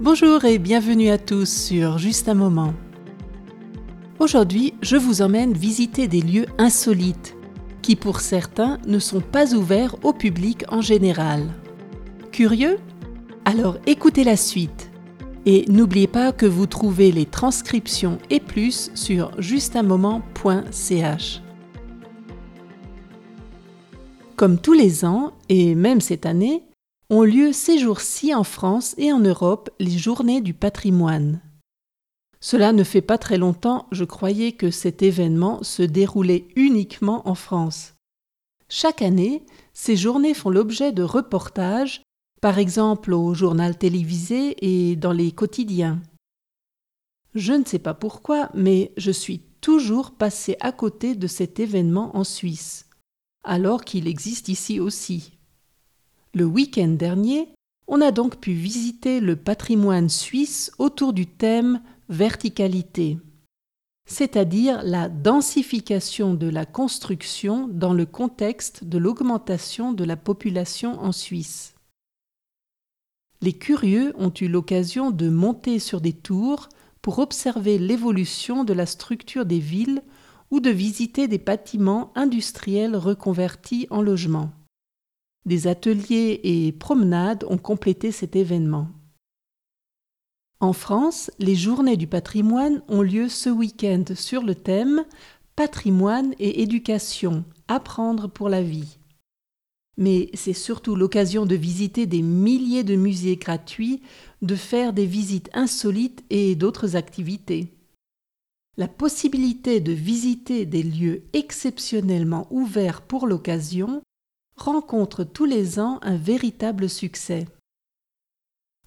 Bonjour et bienvenue à tous sur Juste un moment. Aujourd'hui, je vous emmène visiter des lieux insolites qui pour certains ne sont pas ouverts au public en général. Curieux? Alors écoutez la suite. Et n'oubliez pas que vous trouvez les transcriptions et plus sur justunmoment.ch. Comme tous les ans, et même cette année, ont lieu ces jours-ci en France et en Europe les journées du patrimoine. Cela ne fait pas très longtemps, je croyais que cet événement se déroulait uniquement en France. Chaque année, ces journées font l'objet de reportages par exemple au journal télévisé et dans les quotidiens. Je ne sais pas pourquoi, mais je suis toujours passé à côté de cet événement en Suisse, alors qu'il existe ici aussi. Le week-end dernier, on a donc pu visiter le patrimoine suisse autour du thème verticalité, c'est-à-dire la densification de la construction dans le contexte de l'augmentation de la population en Suisse. Les curieux ont eu l'occasion de monter sur des tours pour observer l'évolution de la structure des villes ou de visiter des bâtiments industriels reconvertis en logements. Des ateliers et promenades ont complété cet événement. En France, les journées du patrimoine ont lieu ce week-end sur le thème Patrimoine et éducation, apprendre pour la vie mais c'est surtout l'occasion de visiter des milliers de musées gratuits, de faire des visites insolites et d'autres activités. La possibilité de visiter des lieux exceptionnellement ouverts pour l'occasion rencontre tous les ans un véritable succès.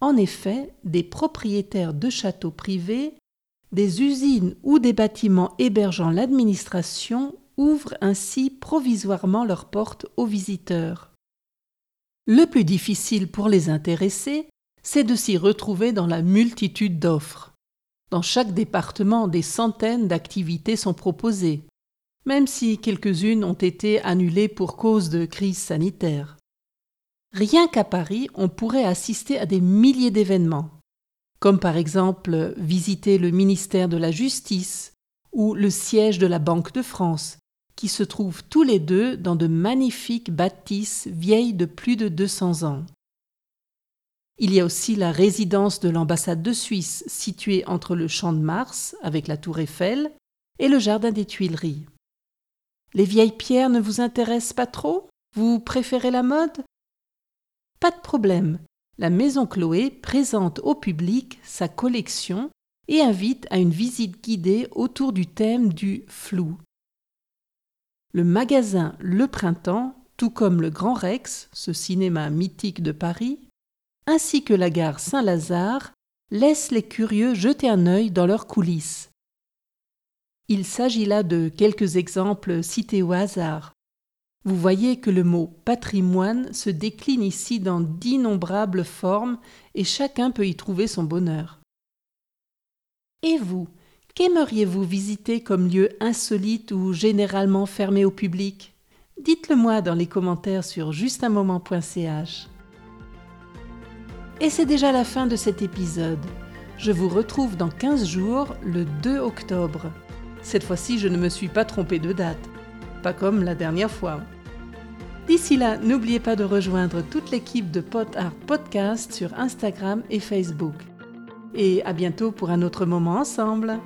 En effet, des propriétaires de châteaux privés, des usines ou des bâtiments hébergeant l'administration ouvrent ainsi provisoirement leurs portes aux visiteurs. Le plus difficile pour les intéressés, c'est de s'y retrouver dans la multitude d'offres. Dans chaque département, des centaines d'activités sont proposées, même si quelques-unes ont été annulées pour cause de crise sanitaire. Rien qu'à Paris, on pourrait assister à des milliers d'événements, comme par exemple visiter le ministère de la Justice ou le siège de la Banque de France, qui se trouvent tous les deux dans de magnifiques bâtisses vieilles de plus de 200 ans. Il y a aussi la résidence de l'ambassade de Suisse, située entre le Champ de Mars, avec la tour Eiffel, et le jardin des Tuileries. Les vieilles pierres ne vous intéressent pas trop? Vous préférez la mode? Pas de problème. La maison Chloé présente au public sa collection et invite à une visite guidée autour du thème du flou. Le magasin Le Printemps, tout comme le Grand Rex, ce cinéma mythique de Paris, ainsi que la gare Saint-Lazare, laissent les curieux jeter un œil dans leurs coulisses. Il s'agit là de quelques exemples cités au hasard. Vous voyez que le mot patrimoine se décline ici dans d'innombrables formes et chacun peut y trouver son bonheur. Et vous, Qu'aimeriez-vous visiter comme lieu insolite ou généralement fermé au public? Dites-le moi dans les commentaires sur justunmoment.ch. Et c'est déjà la fin de cet épisode. Je vous retrouve dans 15 jours, le 2 octobre. Cette fois-ci, je ne me suis pas trompé de date. Pas comme la dernière fois. D'ici là, n'oubliez pas de rejoindre toute l'équipe de Pot Art Podcast sur Instagram et Facebook. Et à bientôt pour un autre moment ensemble.